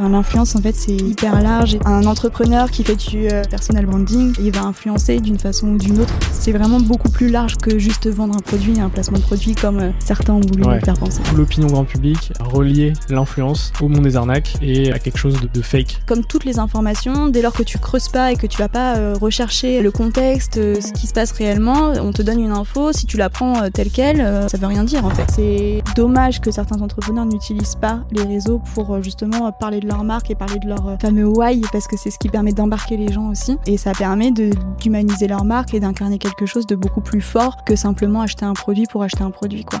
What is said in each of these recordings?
L'influence, en fait, c'est hyper large. Un entrepreneur qui fait du euh, personal branding, il va influencer d'une façon ou d'une autre. C'est vraiment beaucoup plus large que juste vendre un produit, un placement de produit comme euh, certains ont voulu Ouais. faire penser. L'opinion grand public, relier l'influence au monde des arnaques et à quelque chose de, de fake. Comme toutes les informations, dès lors que tu creuses pas et que tu vas pas euh, rechercher le contexte, ce qui se passe réellement, on te donne une info, si tu la prends telle quelle, ça veut rien dire en fait. C'est dommage que certains entrepreneurs n'utilisent pas les réseaux pour justement parler leur marque et parler de leur euh, fameux why parce que c'est ce qui permet d'embarquer les gens aussi et ça permet d'humaniser leur marque et d'incarner quelque chose de beaucoup plus fort que simplement acheter un produit pour acheter un produit quoi.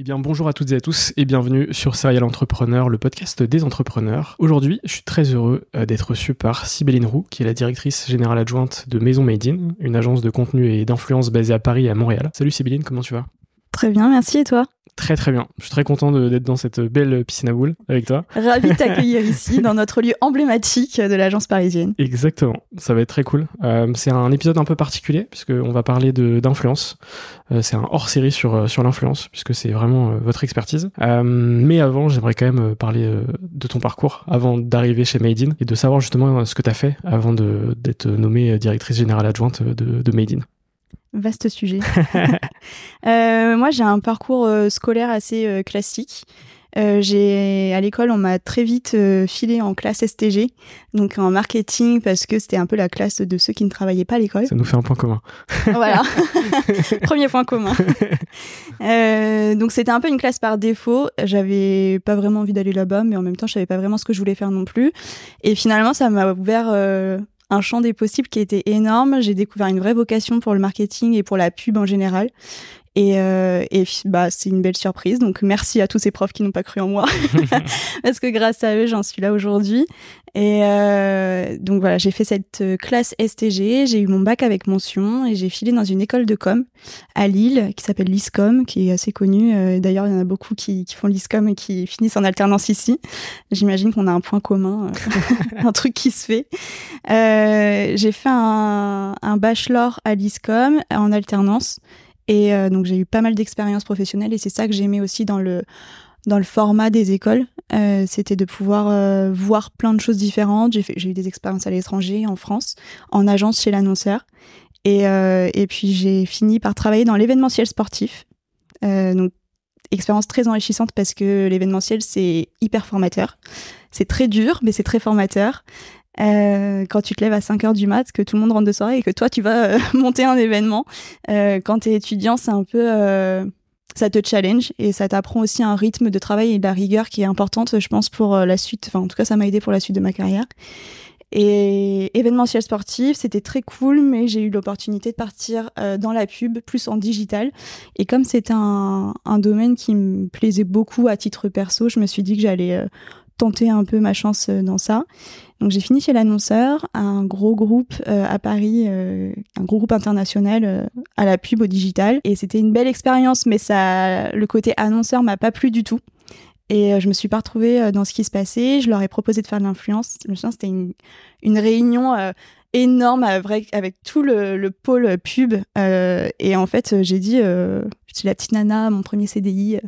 Eh bien, bonjour à toutes et à tous et bienvenue sur Serial Entrepreneur, le podcast des entrepreneurs. Aujourd'hui, je suis très heureux euh, d'être reçu par Sibéline Roux, qui est la directrice générale adjointe de Maison Made In, une agence de contenu et d'influence basée à Paris et à Montréal. Salut Sibéline, comment tu vas? Très bien, merci et toi? Très très bien. Je suis très content de- d'être dans cette belle piscine à boules avec toi. Ravi de t'accueillir ici dans notre lieu emblématique de l'agence parisienne. Exactement, ça va être très cool. Euh, c'est un épisode un peu particulier puisqu'on va parler d'influence. Euh, c'est un hors-série sur, euh, sur l'influence puisque c'est vraiment euh, votre expertise. Mais avant, j'aimerais quand même parler de ton parcours avant d'arriver chez Made In et de savoir justement ce que tu as fait avant de- d'être nommée directrice générale adjointe de, de Made In. Vaste sujet. Euh, moi, j'ai un parcours euh, scolaire assez euh, classique. Euh, j'ai à l'école, on m'a très vite euh, filé en classe STG, donc en marketing parce que c'était un peu la classe de ceux qui ne travaillaient pas à l'école. Ça nous fait un point commun. voilà, premier point commun. Euh, donc c'était un peu une classe par défaut. J'avais pas vraiment envie d'aller là-bas, mais en même temps, je savais pas vraiment ce que je voulais faire non plus. Et finalement, ça m'a ouvert un champ des possibles qui était énorme. J'ai découvert une vraie vocation pour le marketing et pour la pub en général. Et, euh, et bah, c'est une belle surprise. Donc, merci à tous ces profs qui n'ont pas cru en moi. Parce que grâce à eux, j'en suis là aujourd'hui. Et euh, donc, voilà, j'ai fait cette euh, classe STG. J'ai eu mon bac avec mention et j'ai filé dans une école de com à Lille qui s'appelle l'ISCOM, qui est assez connue. D'ailleurs, il y en a beaucoup qui, qui font l'ISCOM et qui finissent en alternance ici. J'imagine qu'on a un point commun, un truc qui se fait. Euh, j'ai fait un, un bachelor à l'ISCOM en alternance. Et euh, donc j'ai eu pas mal d'expériences professionnelles et c'est ça que j'aimais aussi dans le dans le format des écoles, euh, c'était de pouvoir euh, voir plein de choses différentes. J'ai eu des expériences à l'étranger, en France, en agence chez l'annonceur. Et, et puis j'ai fini par travailler dans l'événementiel sportif. Donc expérience très enrichissante parce que l'événementiel, c'est hyper formateur. C'est très dur, mais c'est très formateur. Euh, quand tu te lèves à 5 heures du mat, que tout le monde rentre de soirée et que toi, tu vas euh, monter un événement. Euh, quand tu es étudiant, c'est un peu... Ça te challenge et ça t'apprend aussi un rythme de travail et de la rigueur qui est importante, je pense, pour la suite. Enfin, en tout cas, ça m'a aidé pour la suite de ma carrière. Et événementiel sportif, c'était très cool, mais j'ai eu l'opportunité de partir dans la pub, plus en digital. Et comme c'était un, domaine qui me plaisait beaucoup à titre perso, je me suis dit que j'allais tenter un peu ma chance euh, dans ça. Donc j'ai fini chez l'annonceur, un gros groupe à Paris, un gros groupe international à la pub au digital. Et c'était une belle expérience, mais ça, le côté annonceur m'a pas plu du tout. Et euh, je me suis pas retrouvée euh, dans ce qui se passait. Je leur ai proposé de faire de l'influence. Je me c'était une, une réunion euh, énorme avec, avec tout le, le pôle pub. Euh, et en fait, j'ai dit, euh, je suis la petite nana, mon premier CDI.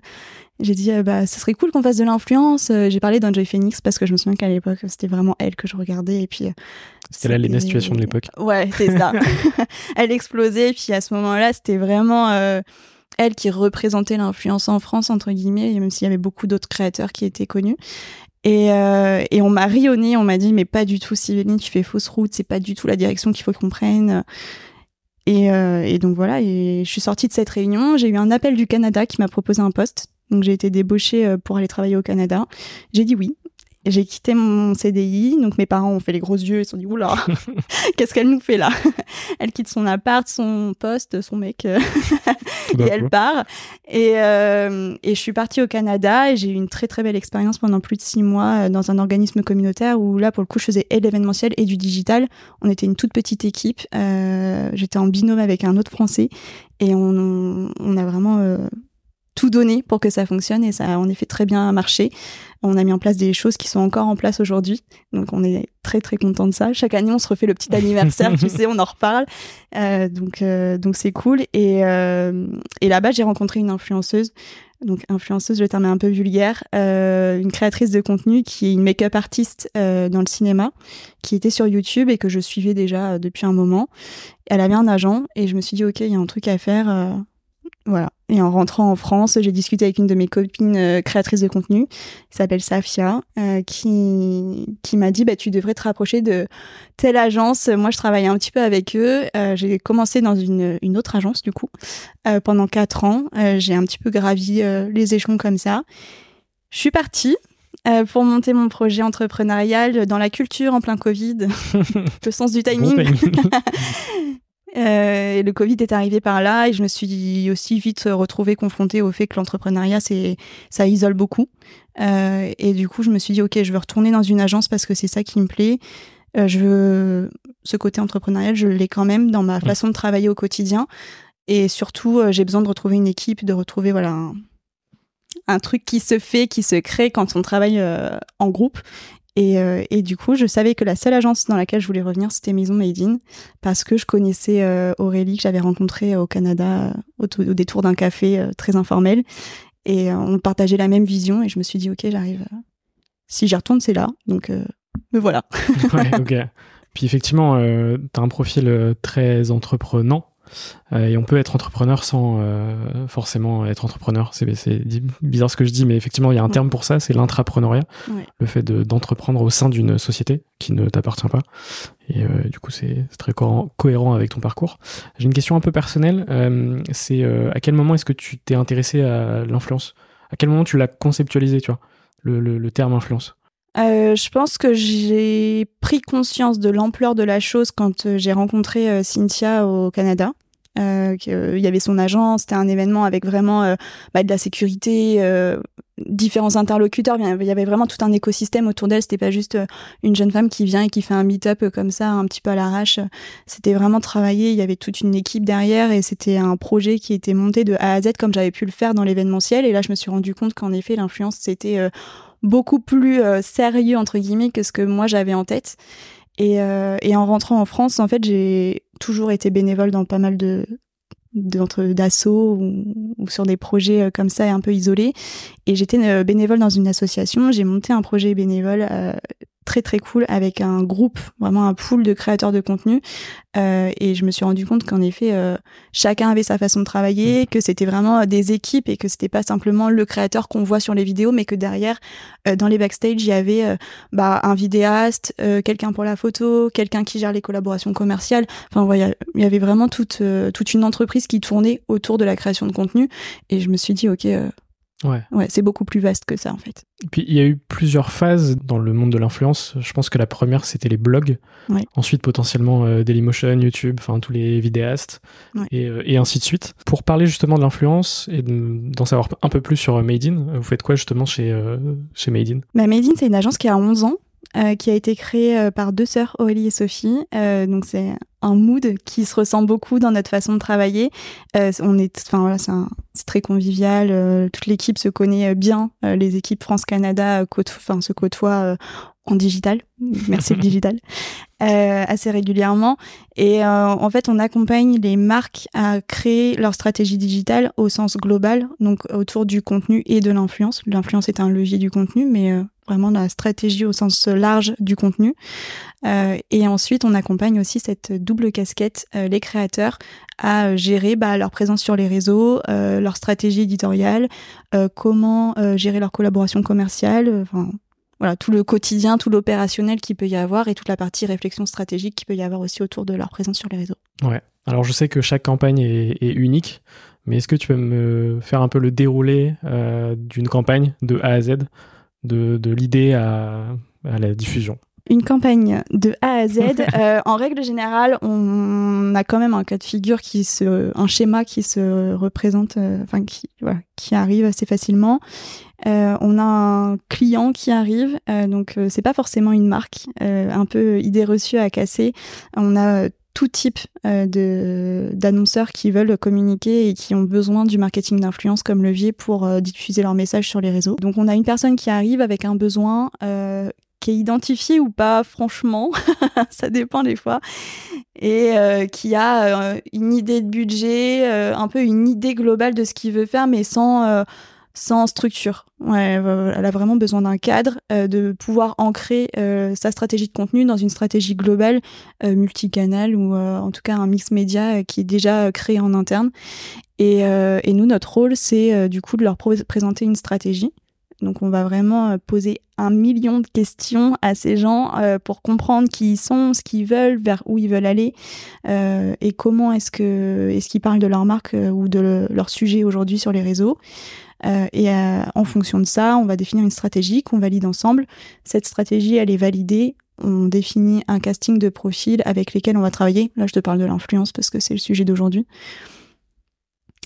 J'ai dit, bah, ce serait cool qu'on fasse de l'influence. j'ai parlé d'Enjoy Phoenix parce que je me souviens qu'à l'époque, c'était vraiment elle que je regardais. Et puis, c'était la Lena situation de l'époque. Ouais, c'est ça. elle explosait. Et puis à ce moment-là, c'était vraiment elle qui représentait l'influence en France, entre guillemets, même s'il y avait beaucoup d'autres créateurs qui étaient connus. Et, euh, et on m'a rionné, on m'a dit, mais pas du tout, Sylvie, tu fais fausse route, c'est pas du tout la direction qu'il faut qu'on prenne. Et, euh, et, donc voilà, et je suis sortie de cette réunion, j'ai eu un appel du Canada qui m'a proposé un poste. Donc j'ai été débauchée euh, pour aller travailler au Canada. J'ai dit oui j'ai quitté mon CDI, donc mes parents ont fait les gros yeux, ils se sont dit oula, qu'est-ce qu'elle nous fait là? Elle quitte son appart, son poste, son mec, euh, et elle part. Et, euh, et je suis partie au Canada et j'ai eu une très très belle expérience pendant plus de six mois dans un organisme communautaire où là pour le coup je faisais et l'événementiel et du digital. On était une toute petite équipe. Euh, J'étais en binôme avec un autre Français et on, on a vraiment euh, tout donné pour que ça fonctionne et ça a en effet très bien marché. On a mis en place des choses qui sont encore en place aujourd'hui, donc on est très très content de ça. Chaque année, on se refait le petit anniversaire, tu sais, on en reparle, euh, donc euh, donc c'est cool. Et euh, et là-bas, j'ai rencontré une influenceuse, donc influenceuse, le terme est un peu vulgaire, une créatrice de contenu qui est une make-up artiste dans le cinéma, qui était sur YouTube et que je suivais déjà depuis un moment. Elle avait un agent et je me suis dit ok, il y a un truc à faire voilà. Et en rentrant en France, j'ai discuté avec une de mes copines euh, créatrices de contenu, qui s'appelle Safia, euh, qui, qui m'a dit bah, Tu devrais te rapprocher de telle agence. Moi, je travaillais un petit peu avec eux. Euh, j'ai commencé dans une, une autre agence, du coup, pendant quatre ans. j'ai un petit peu gravi les échelons comme ça. Je suis partie. pour monter mon projet entrepreneurial dans la culture en plein Covid, le sens du timing. Euh, et le Covid est arrivé par là et je me suis aussi vite retrouvée confrontée au fait que l'entrepreneuriat, c'est ça isole beaucoup. Euh, et du coup, je me suis dit, ok, je veux retourner dans une agence parce que c'est ça qui me plaît. Euh, je veux ce côté entrepreneurial, je l'ai quand même dans ma façon de travailler au quotidien. Et surtout, euh, j'ai besoin de retrouver une équipe, de retrouver voilà un, un, truc qui se fait, qui se crée quand on travaille euh, en groupe. Et, euh, et, du coup, je savais que la seule agence dans laquelle je voulais revenir, c'était Maison Made in, parce que je connaissais euh, Aurélie, que j'avais rencontrée au Canada au, détour d'un café euh, très informel. Et on partageait la même vision, et je me suis dit, OK, j'arrive. Si j'y retourne, c'est là. Donc, me voilà. ok. Puis effectivement, tu as un profil très entreprenant. Euh, et on peut être entrepreneur sans euh, forcément être entrepreneur. C'est bizarre ce que je dis, mais effectivement, il y a un terme pour ça, c'est l'intrapreneuriat. Ouais. Le fait d'entreprendre au sein d'une société qui ne t'appartient pas. Et euh, du coup, c'est très co cohérent avec ton parcours. J'ai une question un peu personnelle. Euh, c'est euh, à quel moment est-ce que tu t'es intéressé à l'influence? À quel moment tu l'as conceptualisé, tu vois, le, le, le terme influence? Je pense que j'ai pris conscience de l'ampleur de la chose quand j'ai rencontré Cynthia au Canada. Euh, il y avait son agent, c'était un événement avec vraiment euh, bah, de la sécurité, euh, différents interlocuteurs. Il y avait vraiment tout un écosystème autour d'elle. C'était pas juste une jeune femme qui vient et qui fait un meet-up comme ça, un petit peu à l'arrache. C'était vraiment travaillé. Il y avait toute une équipe derrière et c'était un projet qui était monté de A à Z comme j'avais pu le faire dans l'événementiel. Et là, je me suis rendu compte qu'en effet, l'influence c'était beaucoup plus sérieux entre guillemets que ce que moi j'avais en tête. Et, euh, et, en rentrant en France, en fait, j'ai toujours été bénévole dans pas mal de d'assauts ou, sur des projets comme ça un peu isolés. Et j'étais bénévole dans une association. J'ai monté un projet bénévole euh, très très cool avec un groupe, vraiment un pool de créateurs de contenu. Euh, et je me suis rendu compte qu'en effet, euh, chacun avait sa façon de travailler, que c'était vraiment des équipes et que c'était pas simplement le créateur qu'on voit sur les vidéos, mais que derrière, dans les backstage, il y avait bah, un vidéaste, quelqu'un pour la photo, quelqu'un qui gère les collaborations commerciales. Enfin, voilà, il y avait vraiment toute toute une entreprise qui tournait autour de la création de contenu. Et je me suis dit, ok, Ouais. ouais c'est beaucoup plus vaste que ça en fait. Et puis il y a eu plusieurs phases dans le monde de l'influence. Je pense que la première c'était les blogs. Ouais. Ensuite potentiellement euh, Dailymotion, YouTube, enfin tous les vidéastes ouais. et, euh, et, ainsi de suite. Pour parler justement de l'influence et d'en savoir un peu plus sur euh, Made in, vous faites quoi justement chez, euh, chez Made in? Bah, Made in c'est une agence qui a 11 ans. Euh, qui a été créée euh, par deux sœurs, Aurélie et Sophie. Euh, donc c'est un mood qui se ressent beaucoup dans notre façon de travailler. on est, enfin voilà, c'est très convivial. toute l'équipe se connaît bien. les équipes France-Canada se côtoient en digital. Merci le digital. assez régulièrement. Et en fait, on accompagne les marques à créer leur stratégie digitale au sens global, donc autour du contenu et de l'influence. L'influence est un levier du contenu, mais vraiment la stratégie au sens large du contenu. Euh, et ensuite, on accompagne aussi cette double casquette, euh, les créateurs, à gérer bah, leur présence sur les réseaux, euh, leur stratégie éditoriale, euh, comment euh, gérer leur collaboration commerciale, enfin voilà, tout le quotidien, tout l'opérationnel qu'il peut y avoir et toute la partie réflexion stratégique qu'il peut y avoir aussi autour de leur présence sur les réseaux. Ouais. Alors je sais que chaque campagne est unique, mais est-ce que tu peux me faire un peu le déroulé d'une campagne de A à Z? De, de l'idée à, à, la diffusion une campagne de A à Z. euh, en règle générale, on a quand même un cas de figure qui se, un schéma qui se représente, euh, enfin qui, voilà, qui arrive assez facilement. Euh, on a un client qui arrive, donc c'est pas forcément une marque, un peu idée reçue à casser. On a tout type euh, d'annonceurs qui veulent communiquer et qui ont besoin du marketing d'influence comme levier pour euh, diffuser leur message sur les réseaux. Donc on a une personne qui arrive avec un besoin euh, qui est identifié ou pas, franchement, ça dépend des fois, et qui a une idée de budget, un peu une idée globale de ce qu'il veut faire, mais sans sans structure. Elle a vraiment besoin d'un cadre, euh, de pouvoir ancrer euh, sa stratégie de contenu dans une stratégie globale, euh, multicanal ou en tout cas un mix média qui est déjà créé en interne. Et, nous, notre rôle, c'est du coup de leur présenter une stratégie. Donc on va vraiment poser un million de questions à ces gens pour comprendre qui ils sont, ce qu'ils veulent, vers où ils veulent aller et comment est-ce que est-ce qu'ils parlent de leur marque ou de le, leur sujet aujourd'hui sur les réseaux. Euh, et euh, en fonction de ça, on va définir une stratégie qu'on valide ensemble. Cette stratégie, elle est validée. On définit un casting de profils avec lesquels on va travailler. Là, je te parle de l'influence parce que c'est le sujet d'aujourd'hui.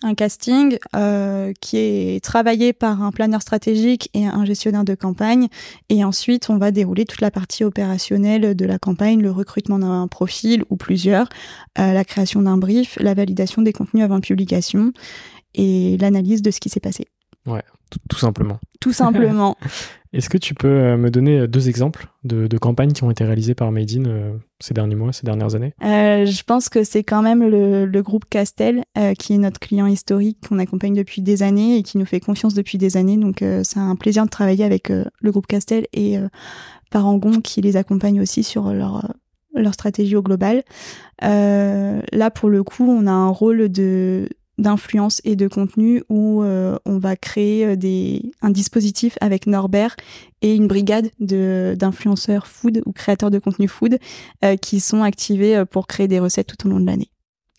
Un casting euh, qui est travaillé par un planeur stratégique et un gestionnaire de campagne. Et ensuite, on va dérouler toute la partie opérationnelle de la campagne, le recrutement d'un profil ou plusieurs, la création d'un brief, la validation des contenus avant publication et l'analyse de ce qui s'est passé. Ouais, tout, tout simplement. Tout simplement. Est-ce que tu peux euh, me donner deux exemples de, de, campagnes qui ont été réalisées par Made in euh, ces derniers mois, ces dernières années? Euh, Je pense que c'est quand même le, le groupe Castel, euh, qui est notre client historique, qu'on accompagne depuis des années et qui nous fait confiance depuis des années. Donc euh, c'est un plaisir de travailler avec le groupe Castel et Parangon qui les accompagne aussi sur leur leur stratégie au global. là, pour le coup, on a un rôle de d'influence et de contenu où euh, on va créer euh, des, un dispositif avec Norbert et une brigade de d'influenceurs food ou créateurs de contenu food euh, qui sont activés pour créer des recettes tout au long de l'année.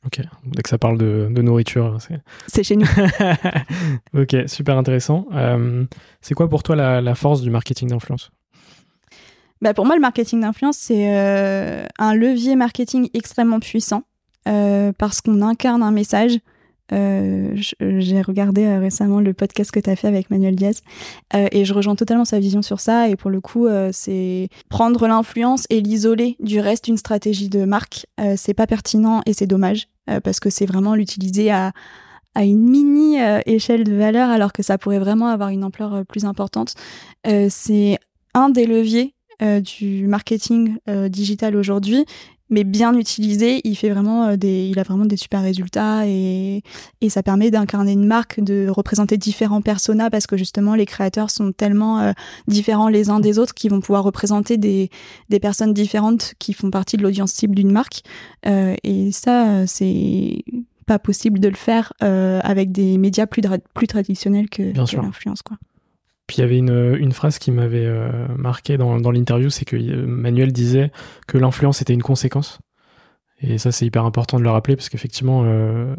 Ok, dès que ça parle de, de nourriture, c'est chez nous. ok, super intéressant. Euh, c'est quoi pour toi la, la force du marketing d'influence? Bah pour moi, le marketing d'influence, c'est un levier marketing extrêmement puissant parce qu'on incarne un message euh, j'ai regardé euh, récemment le podcast que tu as fait avec Manuel Diaz euh, et je rejoins totalement sa vision sur ça. Et pour le coup, c'est prendre l'influence et l'isoler du reste d'une stratégie de marque. C'est pas pertinent et c'est dommage parce que c'est vraiment l'utiliser à une mini échelle de valeur alors que ça pourrait vraiment avoir une ampleur plus importante. c'est un des leviers du marketing digital aujourd'hui mais bien utilisé, il fait vraiment euh, des, il a vraiment des super résultats et, et ça permet d'incarner une marque, de représenter différents personas parce que justement les créateurs sont tellement euh, différents les uns des autres qu'ils vont pouvoir représenter des, des personnes différentes qui font partie de l'audience cible d'une marque. Euh, et ça, c'est pas possible de le faire euh, avec des médias plus, plus traditionnels que, que l'influence, quoi. Puis il y avait une, une phrase qui m'avait euh, marqué dans, dans l'interview, c'est que euh, Manuel disait que l'influence était une conséquence. Et ça, c'est hyper important de le rappeler parce qu'effectivement, euh,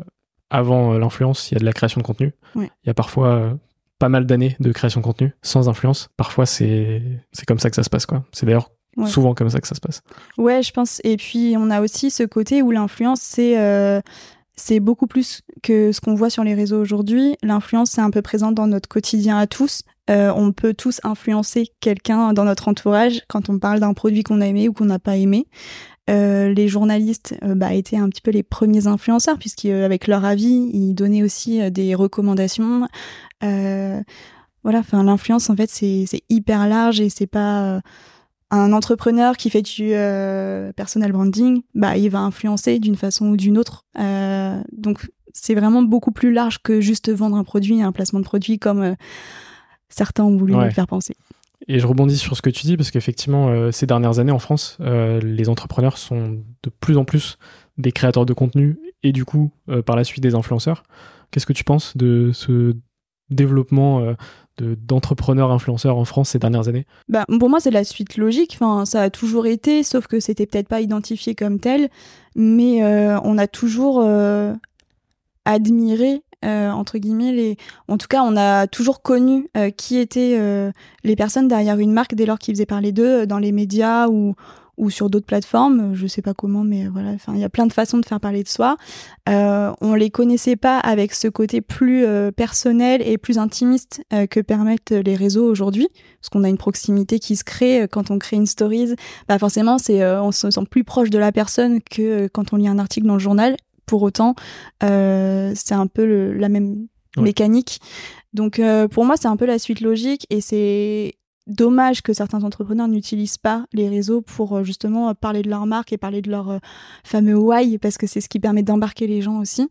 avant l'influence, il y a de la création de contenu. Il y a parfois pas mal d'années de création de contenu sans influence. Parfois, c'est comme ça que ça se passe. quoi. C'est d'ailleurs souvent comme ça que ça se passe. Ouais, je pense. Et puis, on a aussi ce côté où l'influence, c'est c'est beaucoup plus que ce qu'on voit sur les réseaux aujourd'hui. L'influence, c'est un peu présente dans notre quotidien à tous. Euh, on peut tous influencer quelqu'un dans notre entourage quand on parle d'un produit qu'on a aimé ou qu'on n'a pas aimé. Euh, les journalistes euh, bah, étaient un petit peu les premiers influenceurs puisqu'avec leur avis, ils donnaient aussi des recommandations. voilà, enfin l'influence en fait c'est hyper large et c'est pas un entrepreneur qui fait du personal branding, bah il va influencer d'une façon ou d'une autre. donc c'est vraiment beaucoup plus large que juste vendre un produit, un placement de produit comme certains ont voulu faire penser. Et je rebondis sur ce que tu dis, parce qu'effectivement, euh, ces dernières années en France, euh, les entrepreneurs sont de plus en plus des créateurs de contenu et du coup, euh, par la suite, des influenceurs. Qu'est-ce que tu penses de ce développement d'entrepreneurs influenceurs en France ces dernières années? Bah, Pour moi, c'est la suite logique. Enfin, ça a toujours été, sauf que c'était peut-être pas identifié comme tel, mais on a toujours admiré euh, entre guillemets les en tout cas on a toujours connu euh, qui étaient euh, les personnes derrière une marque dès lors qu'ils faisaient parler d'eux dans les médias ou ou sur d'autres plateformes, je sais pas comment, mais voilà, enfin, il y a plein de façons de faire parler de soi. Euh, on les connaissait pas avec ce côté plus personnel et plus intimiste que permettent les réseaux aujourd'hui, parce qu'on a une proximité qui se crée quand on crée une stories. Bah forcément, c'est on se sent plus proche de la personne que quand on lit un article dans le journal pour autant, euh, c'est un peu la même mécanique. Donc euh, pour moi, c'est un peu la suite logique et c'est dommage que certains entrepreneurs n'utilisent pas les réseaux pour euh, justement parler de leur marque et parler de leur fameux why parce que c'est ce qui permet d'embarquer les gens aussi.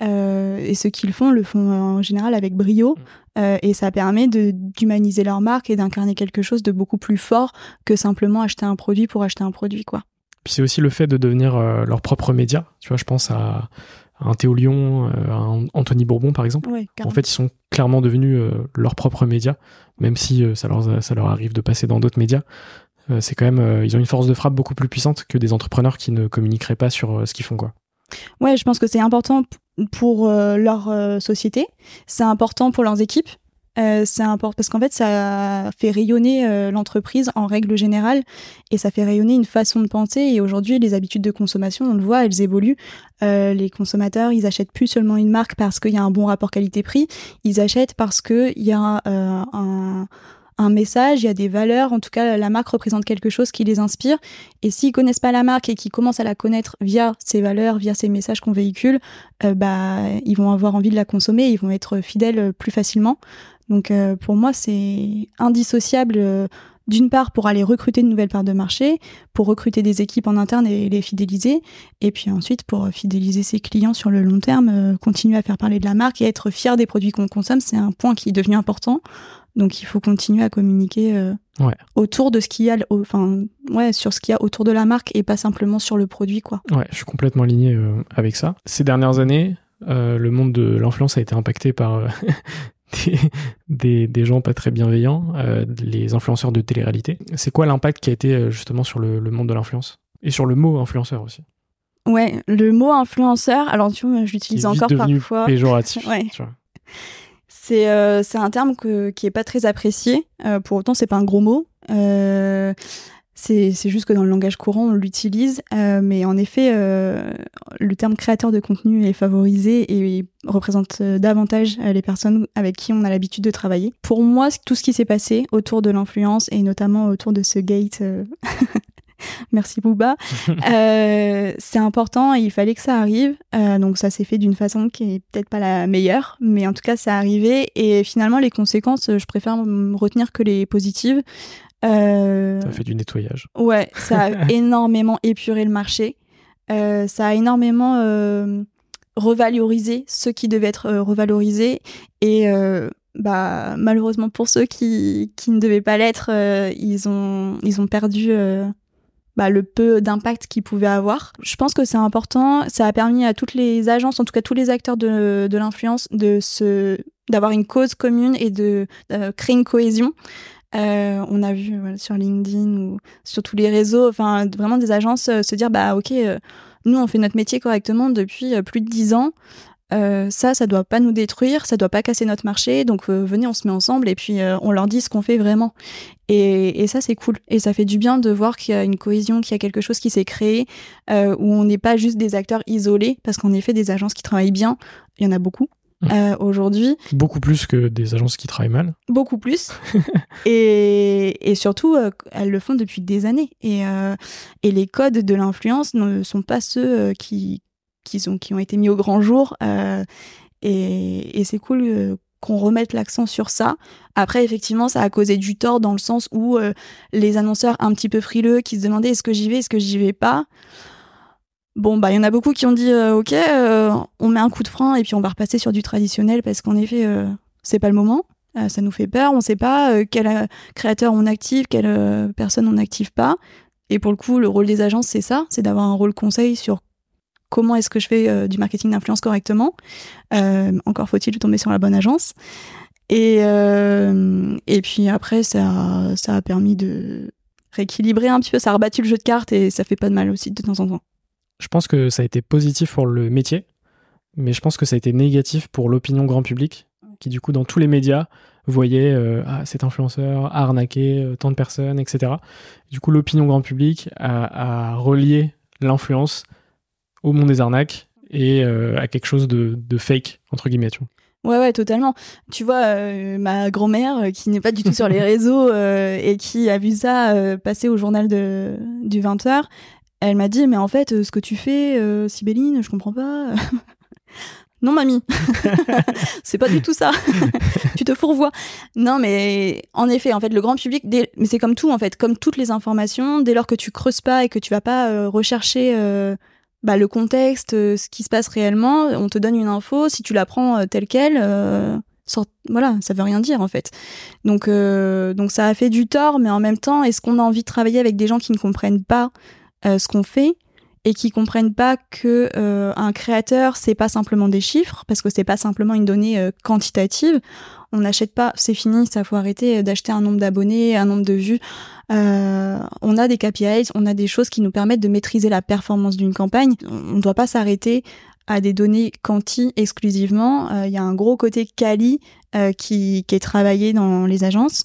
et ceux qui le font le font en général avec brio mm. et ça permet d'humaniser leur marque et d'incarner quelque chose de beaucoup plus fort que simplement acheter un produit pour acheter un produit quoi. Puis c'est aussi le fait de devenir euh, leur propre média. Tu vois, je pense à, un Théo Lyon, euh, à un Anthony Bourbon par exemple. en fait, ils sont clairement devenus euh, leur propre média, même si ça, leur, ça leur arrive de passer dans d'autres médias. c'est quand même, ils ont une force de frappe beaucoup plus puissante que des entrepreneurs qui ne communiqueraient pas sur ce qu'ils font, quoi. Ouais, je pense que c'est important pour leur société, c'est important pour leurs équipes, euh, c'est important parce qu'en fait ça fait rayonner euh, l'entreprise en règle générale et ça fait rayonner une façon de penser et aujourd'hui les habitudes de consommation on le voit elles évoluent euh, les consommateurs ils achètent plus seulement une marque parce qu'il y a un bon rapport qualité-prix ils achètent parce que il y a un, un message, il y a des valeurs, en tout cas la marque représente quelque chose qui les inspire. Et s'ils connaissent pas la marque et qu'ils commencent à la connaître via ces valeurs, via ces messages qu'on véhicule, bah ils vont avoir envie de la consommer, ils vont être fidèles plus facilement. Donc euh, pour moi, c'est indissociable euh, d'une part pour aller recruter de nouvelles parts de marché, pour recruter des équipes en interne et les fidéliser, et puis ensuite pour fidéliser ses clients sur le long terme, euh, continuer à faire parler de la marque et être fier des produits qu'on consomme, c'est un point qui est devenu important. Donc il faut continuer à communiquer autour de ce qu'il y a, enfin ouais, sur ce qu'il y a autour de la marque et pas simplement sur le produit quoi. Ouais, je suis complètement aligné avec ça. Ces dernières années, le monde de l'influence a été impacté par des, des, gens pas très bienveillants, euh, les influenceurs de télé-réalité. C'est quoi l'impact qui a été euh, justement sur le, monde de l'influence? Et sur le mot influenceur aussi Ouais, le mot influenceur, alors tu vois, je l'utilise encore parfois. péjoratif. ouais. C'est euh, un terme que, qui est pas très apprécié. pour autant, c'est pas un gros mot. C'est juste que dans le langage courant, on l'utilise, euh, mais en effet, euh, le terme créateur de contenu est favorisé et représente euh, davantage les personnes avec qui on a l'habitude de travailler. Pour moi, tout ce qui s'est passé autour de l'influence et notamment autour de ce gate, merci Bouba, c'est important et il fallait que ça arrive. donc ça s'est fait d'une façon qui est peut-être pas la meilleure, mais en tout cas, c'est arrivé et finalement, les conséquences, je préfère retenir que les positives. Euh, ça a fait du nettoyage. Ouais, ça a énormément épuré le marché. Euh, ça a énormément euh, revalorisé ceux qui devaient être revalorisés. Et bah, malheureusement pour ceux qui, qui ne devaient pas l'être, ils, ont, ils ont perdu bah, le peu d'impact qu'ils pouvaient avoir. Je pense que c'est important. Ça a permis à toutes les agences, en tout cas tous les acteurs de, de l'influence, de se d'avoir une cause commune et de créer une cohésion. Euh, on a vu sur LinkedIn ou sur tous les réseaux, enfin vraiment des agences euh, se dire bah ok, euh, nous on fait notre métier correctement depuis plus de dix ans. ça, ça doit pas nous détruire, ça doit pas casser notre marché. Donc venez, on se met ensemble et puis on leur dit ce qu'on fait vraiment. Et, et ça, c'est cool. Et ça fait du bien de voir qu'il y a une cohésion, qu'il y a quelque chose qui s'est créé, où on n'est pas juste des acteurs isolés, parce qu'en effet, des agences qui travaillent bien, il y en a beaucoup. Euh, aujourd'hui. Beaucoup plus que des agences qui travaillent mal. Beaucoup plus. et, et, surtout, euh, elles le font depuis des années. Et, euh, et les codes de l'influence ne sont pas ceux qui, qui, sont, qui ont été mis au grand jour. et, et c'est cool qu'on remette l'accent sur ça. Après, effectivement, ça a causé du tort dans le sens où les annonceurs un petit peu frileux qui se demandaient est-ce que j'y vais, est-ce que j'y vais pas? Bon, bah, il y en a beaucoup qui ont dit euh, Ok, euh, on met un coup de frein et puis on va repasser sur du traditionnel parce qu'en effet, euh, c'est pas le moment. ça nous fait peur. On sait pas quel créateur on active, quelle personne on n'active pas. Et pour le coup, le rôle des agences, c'est ça c'est d'avoir un rôle conseil sur comment est-ce que je fais du marketing d'influence correctement. encore faut-il tomber sur la bonne agence. Et, et puis après, ça, ça a permis de rééquilibrer un petit peu. Ça a rebattu le jeu de cartes et ça fait pas de mal aussi de temps en temps. Je pense que ça a été positif pour le métier, mais je pense que ça a été négatif pour l'opinion grand public, qui du coup dans tous les médias voyait euh, ah, cet influenceur a arnaqué euh, tant de personnes, etc. Du coup, l'opinion grand public a, relié l'influence au monde des arnaques et euh, à quelque chose de, fake, entre guillemets. Ouais, ouais, totalement. Tu vois, ma grand-mère, qui n'est pas du tout sur les réseaux et qui a vu ça passer au journal de, du 20h, elle m'a dit, mais en fait, euh, ce que tu fais, euh, Sibéline, je comprends pas. non, mamie, c'est pas du tout ça. tu te fourvoies. Non, mais en effet, en fait, le grand public, mais c'est comme tout, en fait, comme toutes les informations, dès lors que tu creuses pas et que tu vas pas euh, rechercher bah, le contexte, ce qui se passe réellement, on te donne une info, si tu la prends telle quelle, voilà, ça veut rien dire en fait. Donc, donc ça a fait du tort, mais en même temps, est-ce qu'on a envie de travailler avec des gens qui ne comprennent pas euh, ce qu'on fait et qui comprennent pas que euh, un créateur c'est pas simplement des chiffres parce que c'est pas simplement une donnée euh, quantitative. On n'achète pas c'est fini ça faut arrêter d'acheter un nombre d'abonnés un nombre de vues. On a des KPIs on a des choses qui nous permettent de maîtriser la performance d'une campagne. On ne doit pas s'arrêter à des données quanti exclusivement. Il y a un gros côté quali qui, qui est travaillé dans les agences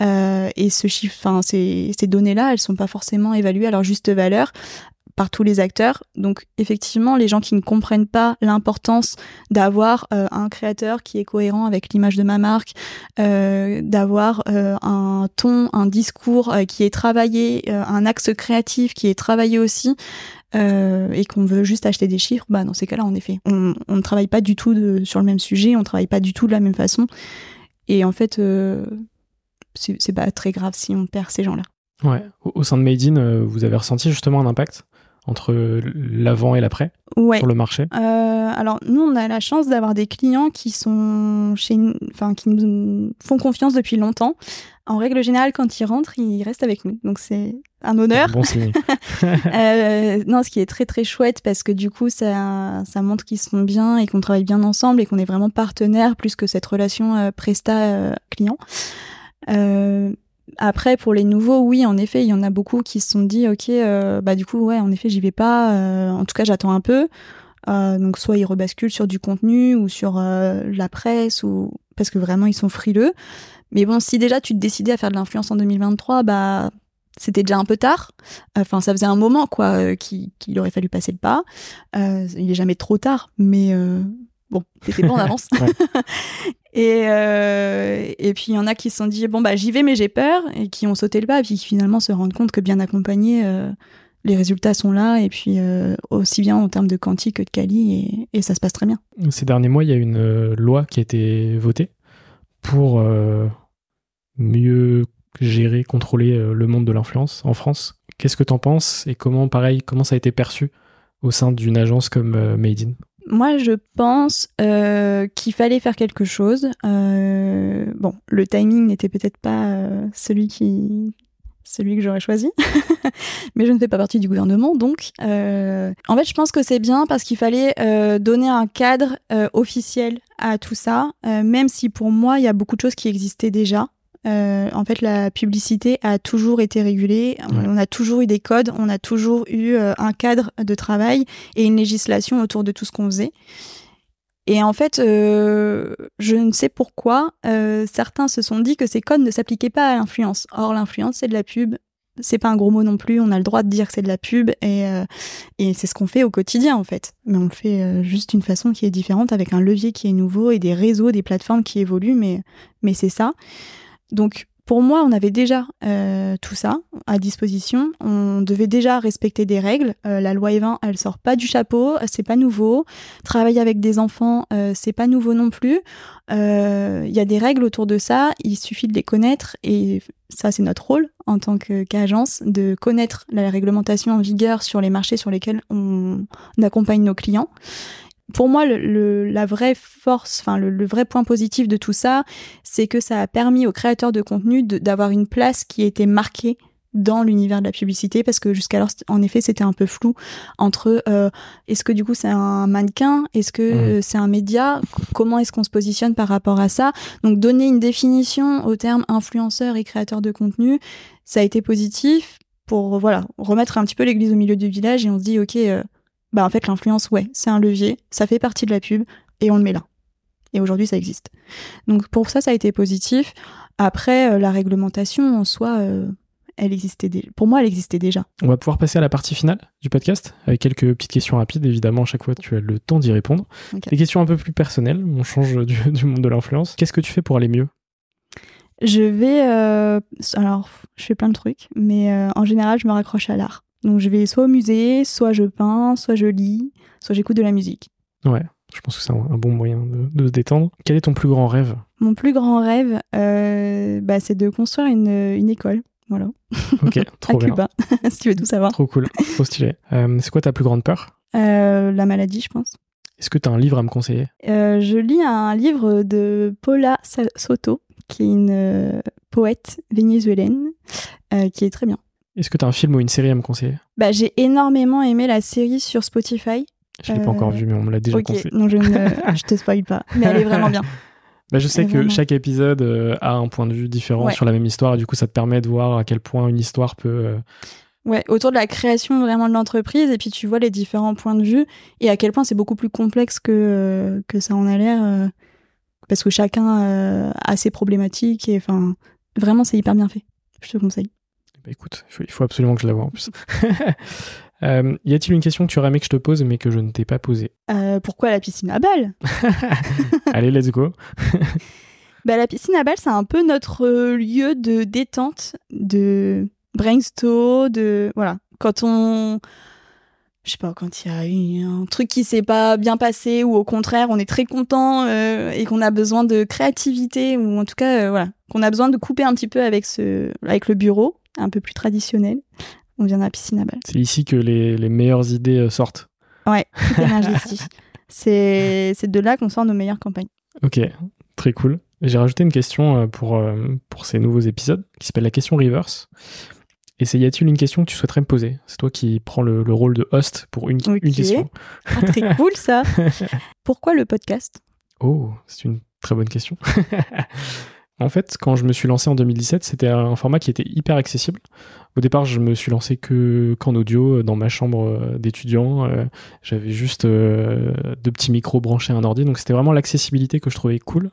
euh, et ce chiffre, enfin ces, ces données-là, elles sont pas forcément évaluées à leur juste valeur par tous les acteurs. Donc effectivement, les gens qui ne comprennent pas l'importance d'avoir euh, un créateur qui est cohérent avec l'image de ma marque, euh, d'avoir un ton, un discours qui est travaillé, un axe créatif qui est travaillé aussi, et qu'on veut juste acheter des chiffres, bah dans ces cas-là, en effet, on, ne travaille pas du tout sur le même sujet, on travaille pas du tout de la même façon. Et en fait, c'est pas très grave si on perd ces gens-là. Ouais. Au, sein de Made in, euh, vous avez ressenti justement un impact entre l'avant et l'après sur le marché? Euh, Alors nous, on a la chance d'avoir des clients qui sont chez, enfin qui nous font confiance depuis longtemps. En règle générale, quand ils rentrent, ils restent avec nous. Donc c'est un honneur. Bon signe. euh, non, ce qui est très très chouette parce que du coup, ça, ça montre qu'ils sont bien et qu'on travaille bien ensemble et qu'on est vraiment partenaires plus que cette relation euh, presta-client. Euh, après, pour les nouveaux, oui, en effet, il y en a beaucoup qui se sont dit, ok, euh, bah du coup, ouais, en effet, j'y vais pas. Euh, en tout cas, j'attends un peu. donc, soit ils rebasculent sur du contenu ou sur la presse ou parce que vraiment ils sont frileux. Mais bon, si déjà tu te décidais à faire de l'influence en 2023, bah c'était déjà un peu tard. Enfin, ça faisait un moment quoi qu'il aurait fallu passer le pas. il est jamais trop tard, mais bon, t'étais bon en avance. et, euh, et puis il y en a qui se sont dit bon bah j'y vais mais j'ai peur et qui ont sauté le pas et puis qui finalement se rendent compte que bien accompagné, euh, les résultats sont là et puis euh, aussi bien en termes de quanti que de quali et, ça se passe très bien. Ces derniers mois, il y a une loi qui a été votée pour mieux gérer, contrôler le monde de l'influence en France. Qu'est-ce que tu en penses et comment, pareil, comment ça a été perçu au sein d'une agence comme Made in? Moi, je pense qu'il fallait faire quelque chose. bon, le timing n'était peut-être pas celui qui, celui que j'aurais choisi. Mais je ne fais pas partie du gouvernement, donc. Euh, en fait, je pense que c'est bien parce qu'il fallait euh, donner un cadre euh, officiel à tout ça, même si pour moi, il y a beaucoup de choses qui existaient déjà. En fait, la publicité a toujours été régulée. On a toujours eu des codes, on a toujours eu un cadre de travail et une législation autour de tout ce qu'on faisait. Et en fait, euh, je ne sais pourquoi, euh, certains se sont dit que ces codes ne s'appliquaient pas à l'influence. Or, l'influence, c'est de la pub. C'est pas un gros mot non plus. On a le droit de dire que c'est de la pub et, euh, et c'est ce qu'on fait au quotidien en fait. Mais on le fait juste d'une façon qui est différente, avec un levier qui est nouveau et des réseaux, des plateformes qui évoluent. Mais mais c'est ça. Donc pour moi, on avait déjà euh, tout ça à disposition. On devait déjà respecter des règles. Euh, la loi E20, elle sort pas du chapeau, c'est pas nouveau. Travailler avec des enfants, euh, c'est pas nouveau non plus. Il y a des règles autour de ça. Il suffit de les connaître et ça, c'est notre rôle en tant qu'agence de connaître la réglementation en vigueur sur les marchés sur lesquels on accompagne nos clients pour moi, le, la vraie force, enfin le, vrai point positif de tout ça, c'est que ça a permis aux créateurs de contenu d'avoir une place qui était marquée dans l'univers de la publicité parce que jusqu'alors en effet c'était un peu flou entre euh, est-ce que du coup c'est un mannequin? Est-ce que mmh. c'est un média? Comment est-ce qu'on se positionne par rapport à ça? Donc donner une définition au terme influenceur et créateur de contenu ça a été positif pour voilà remettre un petit peu l'église au milieu du village et on se dit ok euh, bah en fait l'influence ouais c'est un levier ça fait partie de la pub et on le met là et aujourd'hui ça existe donc pour ça ça a été positif après euh, la réglementation en soi euh, elle existait déjà. Pour moi, elle existait déjà. On va pouvoir passer à la partie finale du podcast avec quelques petites questions rapides. Évidemment, à chaque fois, tu as le temps d'y répondre. Des questions un peu plus personnelles. On change du, du monde de l'influence. Qu'est-ce que tu fais pour aller mieux? Je vais. Euh, alors, je fais plein de trucs, mais en général, je me raccroche à l'art. Donc je vais soit au musée, soit je peins, soit je lis, soit j'écoute de la musique. Ouais, je pense que c'est un, bon moyen de, se détendre. Quel est ton plus grand rêve? Mon plus grand rêve, euh, bah, c'est de construire une, une, école. Voilà. Ok, trop à Cuba, si tu veux tout savoir. Trop cool, trop stylé. Euh, c'est quoi ta plus grande peur? Euh, La maladie, je pense. Est-ce que tu as un livre à me conseiller? Je lis un livre de Paula Soto, qui est une poète vénézuélienne, qui est très bien. Est-ce que tu as un film ou une série à me conseiller? Bah, J'ai énormément aimé la série sur Spotify. Je ne l'ai pas encore euh, vue, mais on me l'a déjà conseillé. Non, je ne je te spoil pas. Mais elle est vraiment bien. Bah, je sais que chaque épisode euh, a un point de vue différent sur la même histoire et du coup ça te permet de voir à quel point une histoire peut... Euh, ouais, autour de la création vraiment de l'entreprise et puis tu vois les différents points de vue et à quel point c'est beaucoup plus complexe que, que ça en a l'air parce que chacun a ses problématiques et enfin vraiment c'est hyper bien fait. Je te conseille. Bah, écoute, il faut, absolument que je la vois en plus. Euh, y a-t-il une question que tu aurais aimé que je te pose mais que je ne t'ai pas posée? Euh, Pourquoi la piscine à balles? Allez, let's go. bah, la piscine à balles, c'est un peu notre lieu de détente, de brainstorm, de voilà. Quand on, je sais pas, quand il y a eu un truc qui s'est pas bien passé ou au contraire, on est très content euh, et qu'on a besoin de créativité ou en tout cas, voilà, qu'on a besoin de couper un petit peu avec ce, avec le bureau un peu plus traditionnel. On vient de la piscine à balles. C'est ici que les, les, meilleures idées euh, sortent. Ouais, c'est C'est de là qu'on sort nos meilleures campagnes. Ok, très cool. J'ai rajouté une question euh, pour, euh, pour ces nouveaux épisodes qui s'appelle la question reverse. Et c'est y a-t-il une question que tu souhaiterais me poser? C'est toi qui prends le, le, rôle de host pour une, une question. Ah, très cool ça. Pourquoi le podcast? Oh, c'est une très bonne question. En fait, quand je me suis lancé en 2017, c'était un format qui était hyper accessible. Au départ, je me suis lancé que qu'en audio dans ma chambre euh, d'étudiant. Euh, j'avais juste euh, deux petits micros branchés à un ordi, donc c'était vraiment l'accessibilité que je trouvais cool.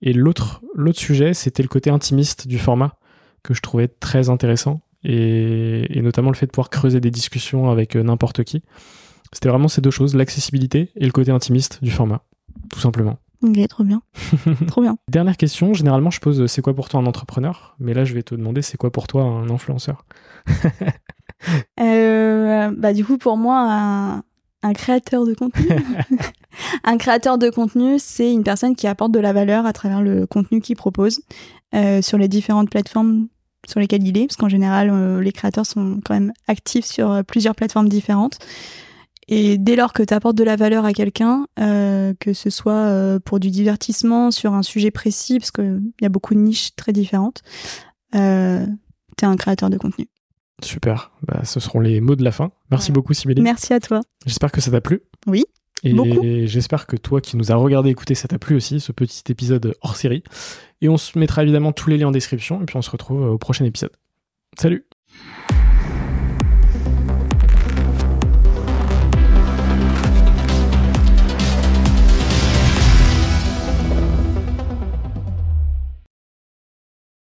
Et l'autre l'autre sujet, c'était le côté intimiste du format que je trouvais très intéressant, et, et notamment le fait de pouvoir creuser des discussions avec n'importe qui. C'était vraiment ces deux choses, l'accessibilité et le côté intimiste du format, tout simplement. Ok, trop bien. trop bien. Dernière question, généralement je pose c'est quoi pour toi un entrepreneur? Mais là je vais te demander c'est quoi pour toi un influenceur? Euh, bah, Du coup pour moi un, créateur de contenu. un créateur de contenu c'est une personne qui apporte de la valeur à travers le contenu qu'il propose euh, sur les différentes plateformes sur lesquels il est, parce qu'en général, les créateurs sont quand même actifs sur plusieurs plateformes différentes. Et dès lors que tu apportes de la valeur à quelqu'un, que ce soit pour du divertissement sur un sujet précis, parce qu'il y a beaucoup de niches très différentes, euh, tu es un créateur de contenu. Super, bah, ce seront les mots de la fin. Merci beaucoup Sibélie. Merci à toi. J'espère que ça t'a plu. Oui. Et j'espère que toi qui nous as regardé écouter, ça t'a plu aussi, ce petit épisode hors série. Et on se mettra évidemment tous les liens en description, et puis on se retrouve au prochain épisode. Salut